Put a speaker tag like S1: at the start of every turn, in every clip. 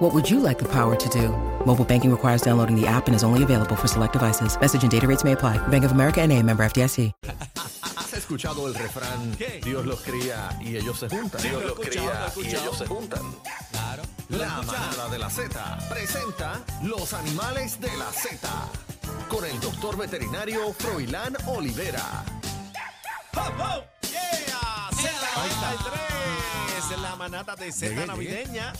S1: What would you like the power to do? Mobile banking requires downloading the app and is only available for select devices. Message and data rates may apply. Bank of America and a member FDIC.
S2: ¿Has escuchado el refrán?
S3: ¿Qué?
S2: Dios los cría y ellos se juntan. Dios los cría y ellos se juntan.
S3: Claro. ¿Lo
S2: La manada de la Z presenta los animales de la Z con el doctor veterinario Froilán Olivera.
S3: ¡Ho, ho! ¡Yeah! Z93, la manata de Z
S4: Llegué,
S3: navideña.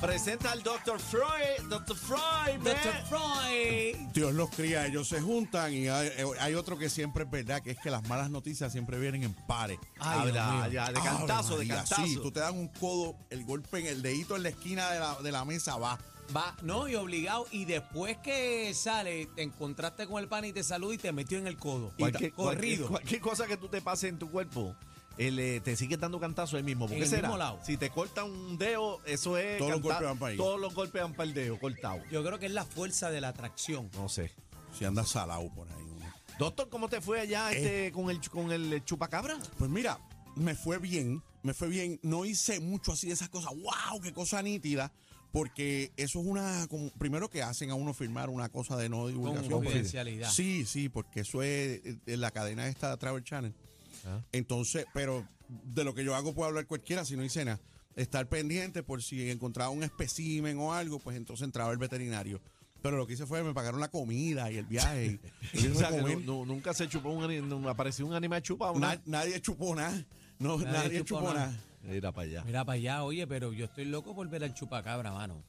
S3: Presenta al Dr. Freud. Dr. Freud, man.
S5: Dr. Freud.
S4: Dios los cría, ellos se juntan y hay, hay otro que siempre es verdad, que es que las malas noticias siempre vienen en pares.
S3: Ay,
S4: Dios
S3: ya,
S4: mío.
S3: ya, de
S4: Ave
S3: cantazo, de
S4: María,
S3: cantazo.
S4: Sí, tú te das un codo, el golpe en el dedito en la esquina de la, de la mesa va.
S5: Va, no, y obligado. Y después que sale, te encontraste con el pan y te saluda y te metió en el codo. Y
S3: Cualquier,
S5: corrido.
S3: Cualquier, cualquier cosa que tú te pases en tu cuerpo, él, eh, te sigue dando cantazo ahí mismo. ¿Por
S5: En
S3: qué
S5: el
S3: será?
S5: mismo lado.
S3: Si te cortan un dedo, eso es.
S4: Todos los golpes van para ahí.
S3: Todos los golpes van para el dedo, cortado.
S5: Yo creo que es la fuerza de la atracción.
S3: No sé.
S4: Si anda salado por ahí. uno.
S3: Doctor, ¿cómo te fue allá este, con, el, con el chupacabra?
S4: Pues mira, me fue bien, me fue bien. No hice mucho así de esas cosas. ¡Wow! ¡Qué cosa nítida! Porque eso es una. como- primero que hacen a uno firmar una cosa de no divulgación. porque-
S5: confidencialidad.
S4: Sí, sí, porque eso es de la cadena esta Travel Channel.
S3: Ah.
S4: Entonces, pero de lo que yo hago puede hablar cualquiera si no hice nada. Estar pendiente por si encontraba un espécimen o algo, pues entonces entraba el veterinario. Pero lo que hice fue me pagaron la comida y el viaje. y- y
S3: O sea, que
S4: comer.
S3: no- no- nunca se chupó un ani- no apareció un animal chupado.
S4: nadie chupó nada. No,
S5: Nadie
S4: nadie,
S5: chupó
S4: chupó
S5: nada.
S4: nada.
S3: Mira para allá.
S5: Mira para allá, oye, pero yo estoy loco por ver al chupacabra, mano.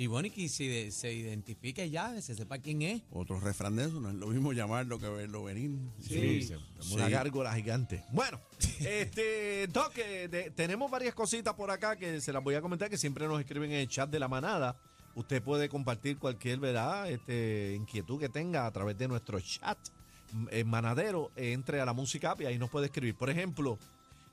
S5: Y bueno, y que se, de- se identifique ya, se sepa quién es.
S4: Otro refrán de eso, no es lo mismo llamarlo que verlo venir.
S3: Sí,
S5: Sí.
S3: sí, una gárgola gigante. Bueno, este, Doc, eh, de- tenemos varias cositas por acá que se las voy a comentar que siempre nos escriben en el chat de la manada. Usted puede compartir cualquier verdad, este, inquietud que tenga a través de nuestro chat en manadero. eh, entre a la música app y ahí nos puede escribir. Por ejemplo,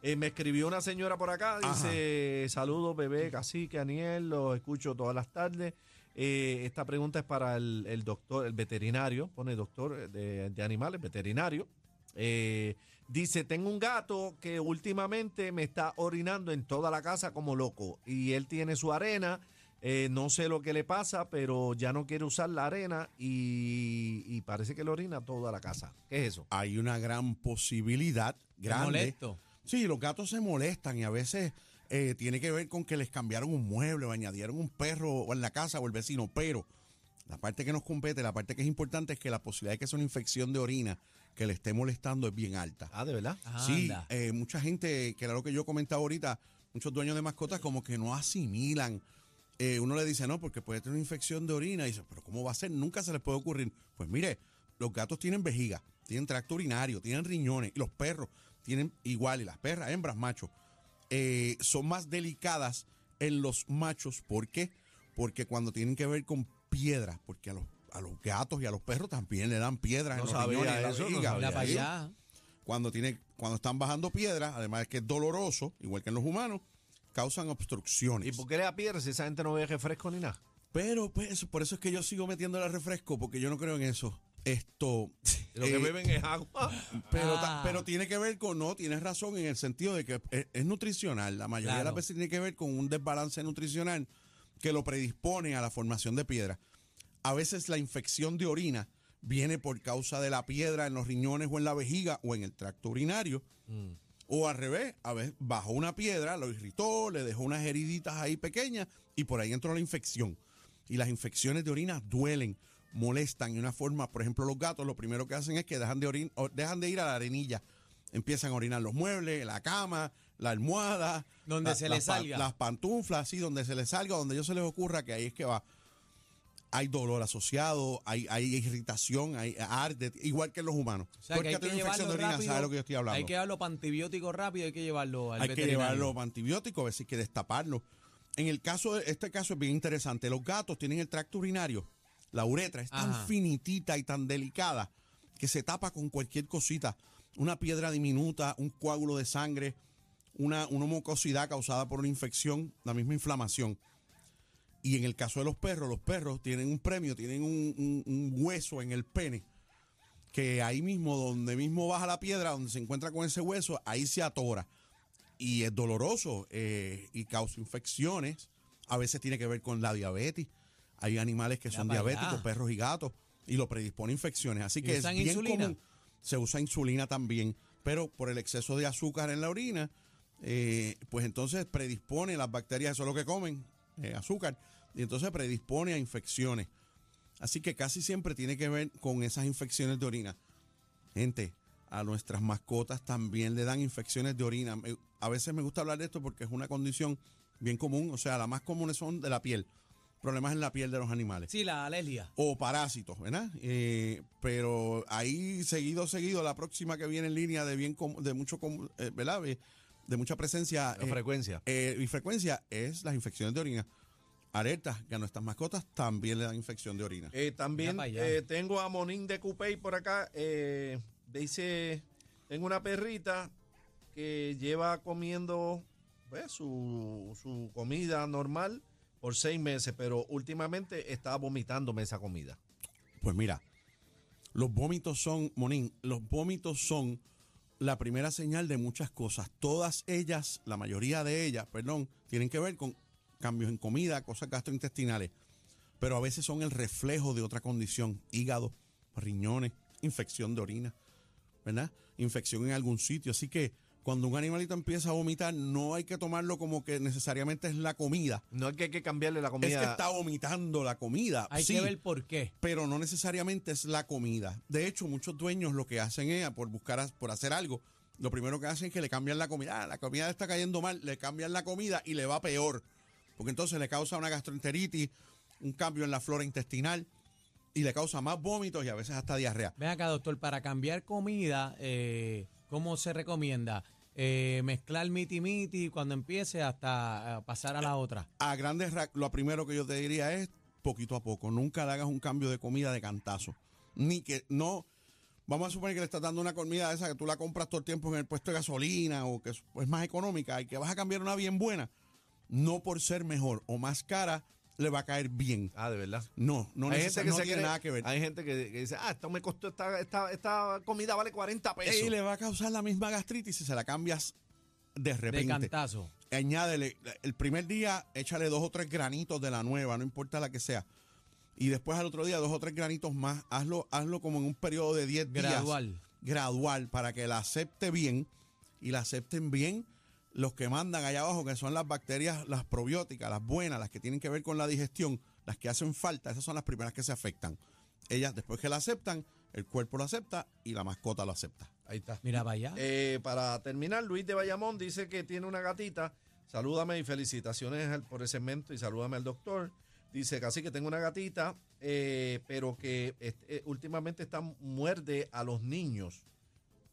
S3: eh, me escribió una señora por acá, dice, saludos bebé, cacique, Aniel, los escucho todas las tardes. Eh, esta pregunta es para el, el doctor, el veterinario, pone doctor de, de animales, veterinario. Eh, dice, tengo un gato que últimamente me está orinando en toda la casa como loco y él tiene su arena. eh, no sé lo que le pasa, pero ya no quiere usar la arena y, y parece que le orina toda la casa. ¿Qué es eso?
S4: Hay una gran posibilidad, grande.
S5: molesto.
S4: Sí, los gatos se molestan y a veces eh, tiene que ver con que les cambiaron un mueble o añadieron un perro o en la casa o el vecino, pero la parte que nos compete, la parte que es importante es que la posibilidad de que sea una infección de orina que le esté molestando es bien alta.
S3: Ah, de verdad.
S4: Sí, eh, mucha gente, que era lo que yo comentaba ahorita, muchos dueños de mascotas como que no asimilan. Eh, uno le dice, no, porque puede tener una infección de orina. Y dice, pero ¿cómo va a ser? Nunca se les puede ocurrir. Pues mire, los gatos tienen vejiga, tienen tracto urinario, tienen riñones. Y los perros tienen igual. Y las perras, hembras, machos, eh, son más delicadas en los machos. ¿Por qué? Porque cuando tienen que ver con piedras, porque a los, a los gatos y a los perros también le dan piedras
S3: No
S4: en los
S3: sabía
S4: riñones y la cuando tiene cuando están bajando piedras, además de que es doloroso, igual que en los humanos, causan obstrucciones.
S3: ¿Y por qué le da piedra si esa gente no ve refresco ni nada?
S4: Pero pues, por eso es que yo sigo metiéndole refresco, porque yo no creo en eso. Esto.
S3: Lo que
S4: eh,
S3: beben es agua.
S4: pero, ta-
S5: Ah.
S4: pero tiene que ver con, no, tienes razón en el sentido de que es, es nutricional. La mayoría de las veces tiene que ver con un desbalance nutricional que lo predispone a la formación de piedra. A veces la infección de orina viene por causa de la piedra en los riñones o en la vejiga o en el tracto urinario. O al revés, a veces bajó una piedra, lo irritó, le dejó unas heriditas ahí pequeñas y por ahí entró la infección. Y las infecciones de orina duelen, molestan. Y una forma, por ejemplo, los gatos lo primero que hacen es que dejan de, orin- dejan de ir a la arenilla. Empiezan a orinar los muebles, la cama, la almohada.
S5: Donde se les
S4: las pa-
S5: salga.
S4: Las pantuflas, así, donde se les salga, donde ellos se les ocurra que ahí es que va. Hay dolor asociado, hay, hay irritación, hay arde, igual que en los humanos.
S5: O sea, que hay que
S4: infección de orina,
S5: rápido.
S4: lo que yo estoy hablando
S5: Hay que llevarlo para antibióticos rápido, hay que llevarlo al
S4: hay que llevarlo para antibiótico, a si hay que destaparlo. En el caso de este caso es bien interesante. Los gatos tienen el tracto urinario, la uretra es tan
S5: Ajá.
S4: finitita y tan delicada que se tapa con cualquier cosita. una piedra diminuta, un coágulo de sangre, una, una mucosidad causada por una infección, la misma inflamación. Y en el caso de los perros, los perros tienen un premio, tienen un, un- un hueso en el pene, que ahí mismo, donde mismo baja la piedra, donde se encuentra con ese hueso, ahí se atora. Y es doloroso eh, y causa infecciones. A veces tiene que ver con la diabetes. Hay animales que son
S5: allá.
S4: diabéticos, perros y gatos, y lo predispone a infecciones. Así
S5: ¿Y
S4: que es bien
S5: insulina?
S4: común. Se usa insulina también, pero por el exceso de azúcar en la orina, eh, pues entonces predispone las bacterias, eso es lo que comen, eh, azúcar, y entonces predispone a infecciones. Así que casi siempre tiene que ver con esas infecciones de orina. Gente, a nuestras mascotas también le dan infecciones de orina. A veces me gusta hablar de esto porque es una condición bien común, o sea, las más comunes son de la piel, problemas en la piel de los animales
S5: Sí, la alergia.
S4: o parásitos, ¿verdad? Eh, pero ahí seguido, seguido, la próxima que viene en línea de bien de mucho, eh, ¿verdad? De, mucha presencia
S3: La
S4: eh,
S3: frecuencia.
S4: eh, y frecuencia es las infecciones de orina. Alerta que a nuestras mascotas también le dan infección de orina.
S3: Eh, también eh, tengo a Monín de Cupey por acá. eh, dice, tengo una perrita que lleva comiendo pues, su, su comida normal por seis meses, pero últimamente está vomitándome esa comida.
S4: Pues mira, los vómitos son, Monín, los vómitos son la primera señal de muchas cosas. Todas ellas, la mayoría de ellas, perdón, tienen que ver con cambios en comida, cosas gastrointestinales. Pero a veces son el reflejo de otra condición, hígado, riñones, infección de orina, ¿verdad? Infección en algún sitio. Así que cuando un animalito empieza a vomitar, no hay que tomarlo como que necesariamente es la comida.
S3: No es que hay que cambiarle la
S4: Es
S3: comida.
S4: que está vomitando la comida.
S5: Hay
S4: Sí,
S5: que ver por qué.
S4: pero no necesariamente es la comida. De hecho, muchos dueños lo que hacen es, por buscar, por hacer algo, lo primero que hacen es que le cambian la comida. Ah, la comida está cayendo mal, le cambian la comida y le va peor. Porque entonces le causa una gastroenteritis, un cambio en la flora intestinal y le causa más vómitos y a veces hasta diarrea.
S5: Ven acá, doctor, para cambiar comida, eh, ¿cómo se recomienda? Eh, mezclar miti miti cuando empiece hasta eh, pasar a la otra.
S4: A grandes ra- lo primero que yo te diría es poquito a poco. Nunca le hagas un cambio de comida de cantazo. Ni que no. Vamos a suponer que le estás dando una comida esa que tú la compras todo el tiempo en el puesto de gasolina o que es más económica y que vas a cambiar una bien buena. No por ser mejor o más cara, le va a caer bien.
S3: Ah, de verdad.
S4: No, no,
S3: hay gente que
S4: no
S3: se
S4: tiene
S3: cree-
S4: nada que ver.
S3: Hay gente que, que dice, ah, esto me costó, esta, esta, esta comida vale 40 pesos.
S4: Y le va a causar la misma gastritis si se la cambias de
S5: De
S4: repente.
S5: cantazo.
S4: añádele, el primer día échale dos o tres granitos de la nueva, no importa la que sea. Y después al otro día dos o tres granitos más, hazlo, hazlo como en un periodo de 10 días.
S5: Gradual.
S4: Gradual, para que la acepte bien y la acepten bien los que mandan allá abajo, que son las bacterias, las probióticas, las buenas, las que tienen que ver con la digestión, las que hacen falta, esas son las primeras que se afectan. Ellas, después que la aceptan, el cuerpo lo acepta y la mascota lo acepta.
S3: Ahí está.
S5: Mira, vaya.
S3: Eh, para terminar, Luis de Bayamón dice que tiene una gatita. Salúdame y felicitaciones por el segmento y salúdame al doctor. Dice que así que tengo una gatita, eh, pero que este, eh, últimamente está muerde a los niños.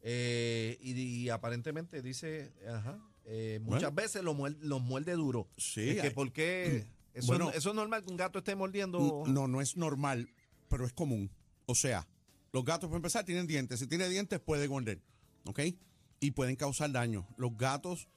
S3: Eh, y, y aparentemente dice, ajá, eh, muchas
S4: Bueno.
S3: veces los muerde, los muerde duro.
S4: Sí,
S3: Es que
S4: hay-
S3: ¿por qué? Eso,
S4: Bueno.
S3: eso es normal que un gato esté mordiendo.
S4: No, no es normal, pero es común. O sea, los gatos, para empezar, tienen dientes. Si tiene dientes, puede morder. ¿Ok? Y pueden causar daño. Los gatos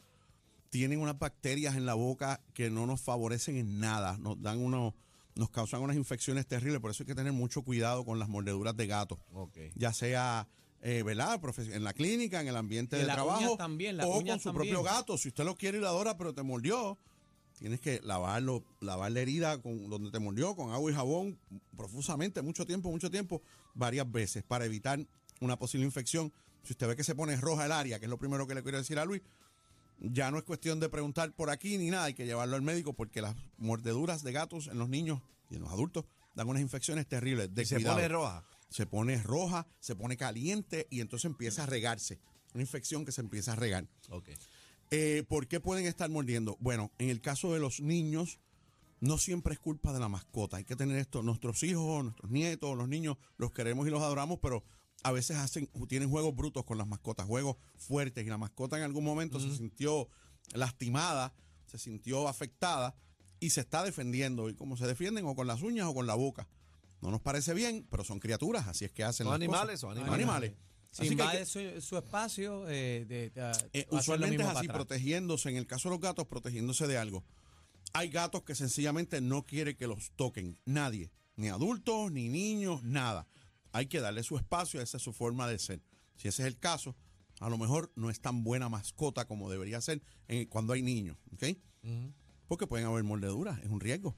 S4: tienen unas bacterias en la boca que no nos favorecen en nada. Nos dan unos, nos causan unas infecciones terribles. Por eso hay que tener mucho cuidado con las mordeduras de gato.
S3: Ok.
S4: Ya sea, eh, ¿verdad? En la clínica, en el ambiente
S5: Y
S4: de trabajo.
S5: también,
S4: o con su
S5: también.
S4: propio gato. Si usted lo quiere y lo adora, pero te mordió, tienes que lavarlo, lavar la herida con, donde te mordió con agua y jabón profusamente, mucho tiempo, mucho tiempo, varias veces, para evitar una posible infección. Si usted ve que se pone roja el área, que es lo primero que le quiero decir a Luis, ya no es cuestión de preguntar por aquí ni nada, hay que llevarlo al médico porque las mordeduras de gatos en los niños y en los adultos dan unas infecciones terribles. De
S3: Y se pone roja.
S4: Se pone roja, se pone caliente y entonces empieza a regarse. Una infección que se empieza a regar.
S3: Ok.
S4: Eh, ¿Por qué pueden estar mordiendo? Bueno, en el caso de los niños, no siempre es culpa de la mascota. Hay que tener esto. Nuestros hijos, nuestros nietos, los niños, los queremos y los adoramos, pero a veces hacen, tienen juegos brutos con las mascotas, juegos fuertes, y la mascota en algún momento se sintió lastimada, se sintió afectada y se está defendiendo. Y como se defienden, o con las uñas o con la boca. No nos parece bien, pero son criaturas, así es que hacen
S3: ¿Son
S4: las cosas.
S3: animales o animales?
S4: Animales.
S5: Si invade su, su espacio, eh, de, de-
S4: Eh, usualmente es así, protegiéndose, en el caso de los gatos, protegiéndose de algo. Hay gatos que sencillamente no quiere que los toquen nadie, ni adultos, ni niños, nada. Hay que darle su espacio, esa es su forma de ser. Si ese es el caso, a lo mejor no es tan buena mascota como debería ser en- cuando hay niños, ¿ok? Porque pueden haber mordeduras, es un riesgo.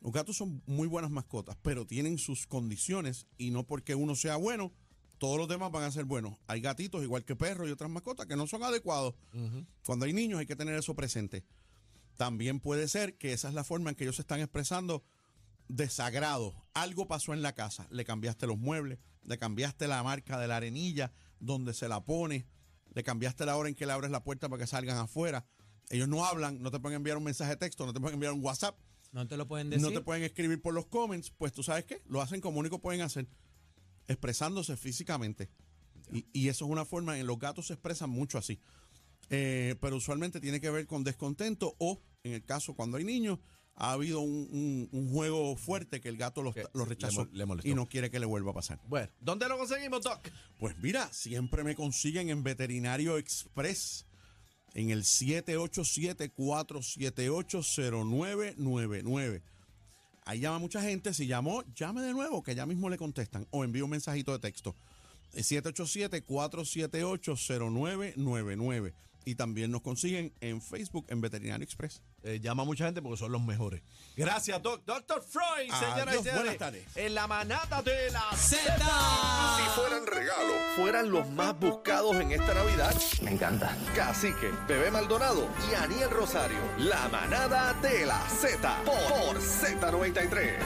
S4: Los gatos son muy buenas mascotas, pero tienen sus condiciones y no porque uno sea bueno, todos los demás van a ser buenos. Hay gatitos, igual que perros y otras mascotas, que no son adecuados. Cuando hay niños hay que tener eso presente. También puede ser que esa es la forma en que ellos se están expresando desagrado. Algo pasó en la casa, le cambiaste los muebles, le cambiaste la marca de la arenilla donde se la pone, le cambiaste la hora en que le abres la puerta para que salgan afuera. Ellos no hablan, no te pueden enviar un mensaje de texto, no te pueden enviar un WhatsApp,
S5: No te lo pueden decir.
S4: no te pueden escribir por los comments, pues tú sabes qué, lo hacen como único pueden hacer, expresándose físicamente. Y, y eso es una forma, en los gatos se expresan mucho así. Eh, pero usualmente tiene que ver con descontento o, en el caso cuando hay niños, ha habido un, un- un juego fuerte que el gato
S3: le
S4: rechazó
S3: mol- le molestó.
S4: y no quiere que le vuelva a pasar.
S3: Bueno, ¿dónde lo conseguimos, Doc?
S4: Pues mira, siempre me consiguen en Veterinario Express en el 787-478-0999. Ahí llama mucha gente. Si llamó, llame de nuevo, que ya mismo le contestan. O envíe un mensajito de texto. 787-478-0999. Y también nos consiguen en Facebook en Veterinario Express.
S3: Eh, llama a mucha gente porque son los mejores. Gracias, Doc. Doctor Freud, señoras y señores.
S4: buenas tardes.
S3: En la manada de la
S2: Si
S5: ¡Z!
S2: fueran regalo, fueran los más buscados en esta Navidad.
S6: Me encanta.
S2: Cacique, Bebé Maldonado y Aniel Rosario. La manada de la Z. Por, por Z93.